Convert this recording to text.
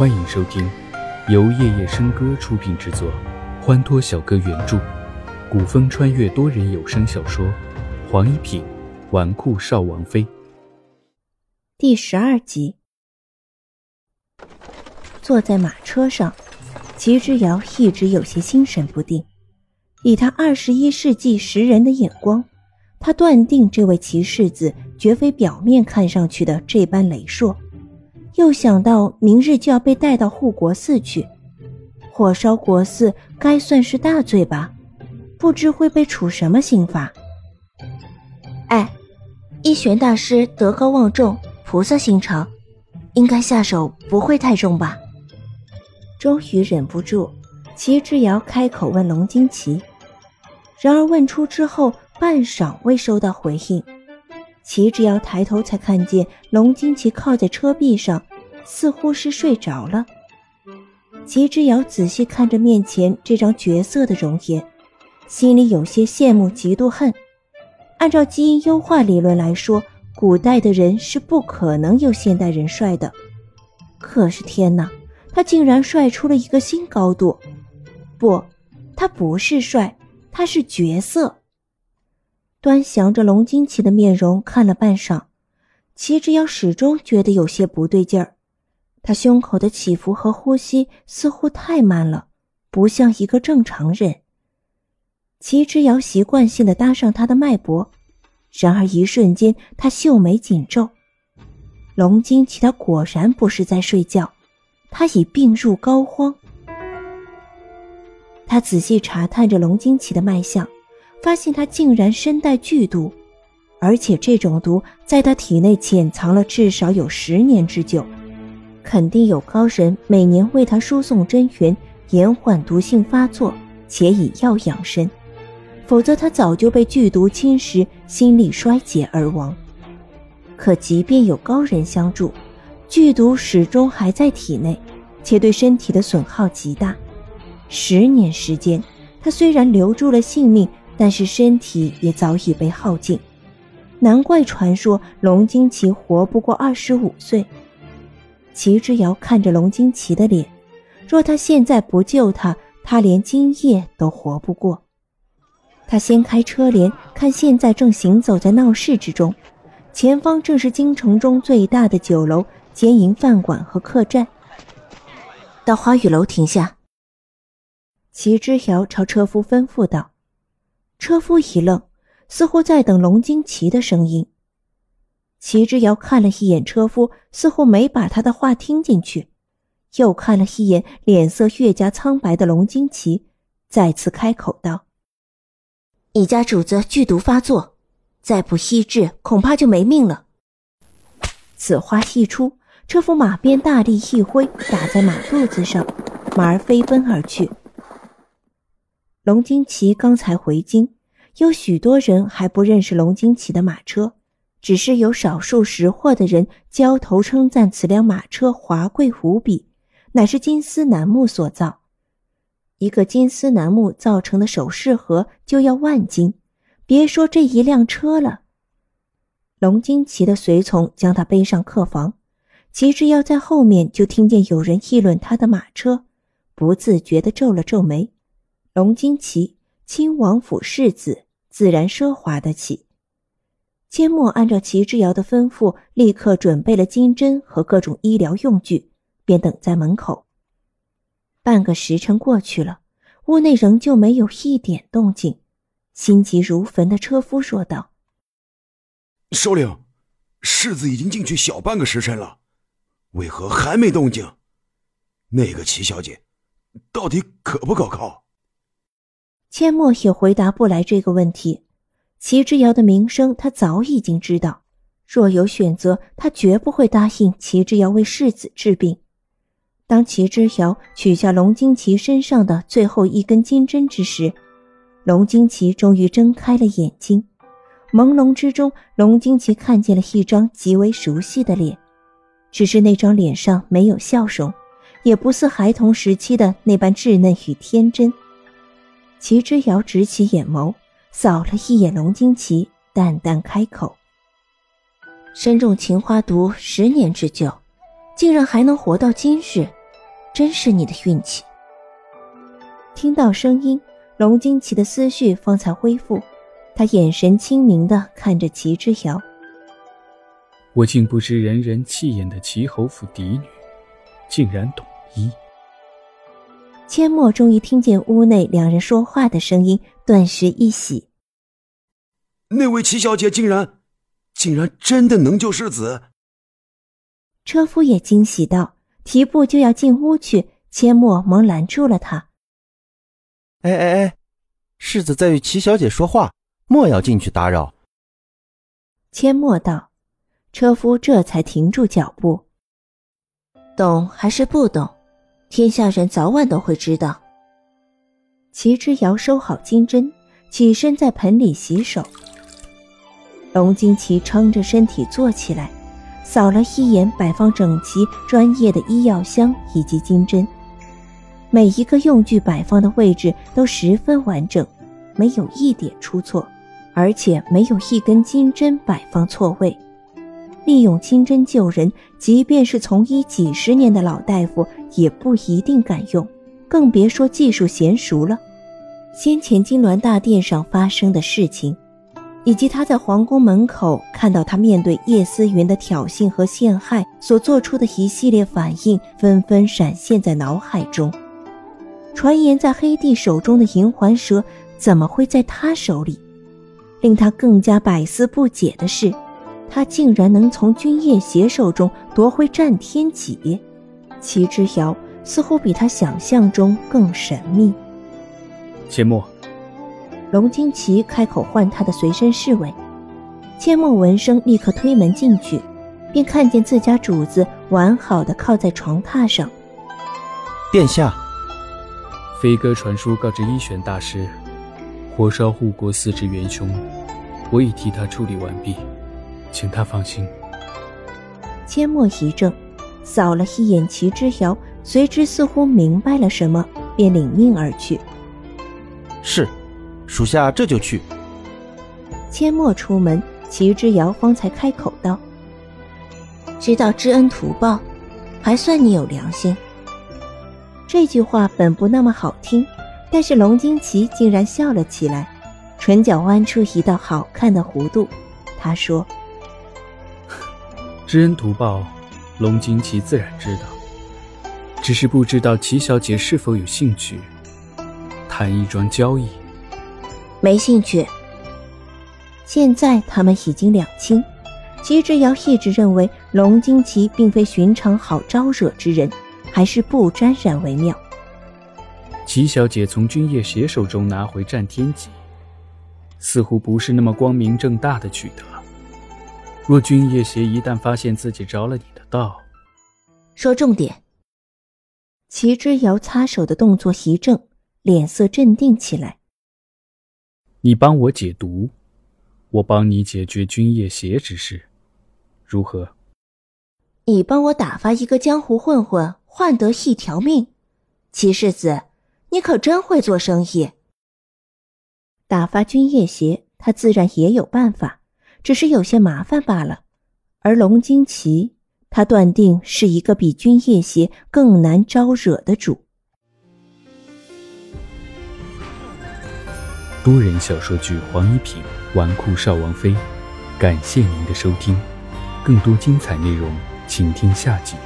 欢迎收听由夜夜笙歌出品制作，欢脱小哥原著，古风穿越多人有声小说《黄一品纨绔少王妃》第十二集。坐在马车上，齐之遥一直有些心神不定。以他二十一世纪识人的眼光，他断定这位齐世子绝非表面看上去的这般雷硕。又想到明日就要被带到护国寺去，火烧国寺该算是大罪吧？不知会被处什么刑罚。哎，一玄大师德高望重，菩萨心肠，应该下手不会太重吧？终于忍不住，齐之遥开口问龙金奇。然而问出之后，半晌未收到回应。齐之遥抬头，才看见龙金奇靠在车壁上，似乎是睡着了。齐之遥仔细看着面前这张绝色的容颜，心里有些羡慕、嫉妒、恨。按照基因优化理论来说，古代的人是不可能有现代人帅的。可是天哪，他竟然帅出了一个新高度！不，他不是帅，他是绝色。端详着龙金奇的面容，看了半晌，齐之遥始终觉得有些不对劲儿。他胸口的起伏和呼吸似乎太慢了，不像一个正常人。齐之遥习惯性的搭上他的脉搏，然而一瞬间，他秀眉紧皱。龙金奇他果然不是在睡觉，他已病入膏肓。他仔细查探着龙金奇的脉象。发现他竟然身带剧毒，而且这种毒在他体内潜藏了至少有十年之久，肯定有高人每年为他输送真元，延缓毒性发作，且以药养身，否则他早就被剧毒侵蚀，心力衰竭而亡。可即便有高人相助，剧毒始终还在体内，且对身体的损耗极大。十年时间，他虽然留住了性命。但是身体也早已被耗尽，难怪传说龙金奇活不过二十五岁。齐之遥看着龙金奇的脸，若他现在不救他，他连今夜都活不过。他掀开车帘，看现在正行走在闹市之中，前方正是京城中最大的酒楼、兼营饭馆和客栈。到花雨楼停下。齐之遥朝车夫吩咐道。车夫一愣，似乎在等龙金奇的声音。齐之遥看了一眼车夫，似乎没把他的话听进去，又看了一眼脸色越加苍白的龙金奇，再次开口道：“你家主子剧毒发作，再不医治，恐怕就没命了。”此话一出，车夫马鞭大力一挥，打在马肚子上，马儿飞奔而去。龙金奇刚才回京，有许多人还不认识龙金奇的马车，只是有少数识货的人交头称赞此辆马车华贵无比，乃是金丝楠木所造。一个金丝楠木造成的首饰盒就要万金，别说这一辆车了。龙金奇的随从将他背上客房，齐之遥在后面就听见有人议论他的马车，不自觉地皱了皱眉。龙金奇，亲王府世子，自然奢华得起。缄默按照齐之遥的吩咐，立刻准备了金针和各种医疗用具，便等在门口。半个时辰过去了，屋内仍旧没有一点动静。心急如焚的车夫说道：“首领，世子已经进去小半个时辰了，为何还没动静？那个齐小姐，到底可不可靠？”阡陌也回答不来这个问题。齐之遥的名声，他早已经知道。若有选择，他绝不会答应齐之遥为世子治病。当齐之遥取下龙金奇身上的最后一根金针之时，龙金奇终于睁开了眼睛。朦胧之中，龙金奇看见了一张极为熟悉的脸，只是那张脸上没有笑容，也不似孩童时期的那般稚嫩与天真。齐之遥直起眼眸，扫了一眼龙金奇，淡淡开口：“身中情花毒十年之久，竟然还能活到今日，真是你的运气。听到声音，龙惊奇的思绪方才恢复，他眼神清明的看着齐之遥。我竟不知人人气眼的齐侯府嫡女，竟然懂医。阡陌终于听见屋内两人说话的声音，顿时一喜。那位齐小姐竟然，竟然真的能救世子。车夫也惊喜道，提步就要进屋去，阡陌忙拦住了他。哎哎哎，世子在与齐小姐说话，莫要进去打扰。阡陌道，车夫这才停住脚步。懂还是不懂？天下人早晚都会知道。齐之遥收好金针，起身在盆里洗手。龙金奇撑着身体坐起来，扫了一眼摆放整齐、专业的医药箱以及金针，每一个用具摆放的位置都十分完整，没有一点出错，而且没有一根金针摆放错位。利用金针救人，即便是从医几十年的老大夫也不一定敢用，更别说技术娴熟了。先前金銮大殿上发生的事情。以及他在皇宫门口看到他面对叶思云的挑衅和陷害所做出的一系列反应，纷纷闪现在脑海中。传言在黑帝手中的银环蛇，怎么会在他手里？令他更加百思不解的是，他竟然能从君夜邪手中夺回战天戟。齐之遥似乎比他想象中更神秘。切莫。龙金奇开口唤他的随身侍卫，阡陌闻声立刻推门进去，便看见自家主子完好的靠在床榻上。殿下，飞鸽传书告知一玄大师，火烧护国寺之元凶，我已替他处理完毕，请他放心。阡陌一怔，扫了一眼齐之遥，随之似乎明白了什么，便领命而去。是。属下这就去。阡陌出门，齐之遥方才开口道：“知道知恩图报，还算你有良心。”这句话本不那么好听，但是龙惊奇竟然笑了起来，唇角弯出一道好看的弧度。他说：“知恩图报，龙惊奇自然知道，只是不知道齐小姐是否有兴趣谈一桩交易。”没兴趣。现在他们已经两清，齐之遥一直认为龙惊奇并非寻常好招惹之人，还是不沾染为妙。齐小姐从君夜邪手中拿回战天戟，似乎不是那么光明正大的取得。若君夜邪一旦发现自己着了你的道，说重点。齐之遥擦手的动作一正，脸色镇定起来。你帮我解毒，我帮你解决君夜邪之事，如何？你帮我打发一个江湖混混，换得一条命，齐世子，你可真会做生意。打发君夜邪，他自然也有办法，只是有些麻烦罢了。而龙惊奇，他断定是一个比君夜邪更难招惹的主。多人小说剧《黄一品纨绔少王妃》，感谢您的收听，更多精彩内容，请听下集。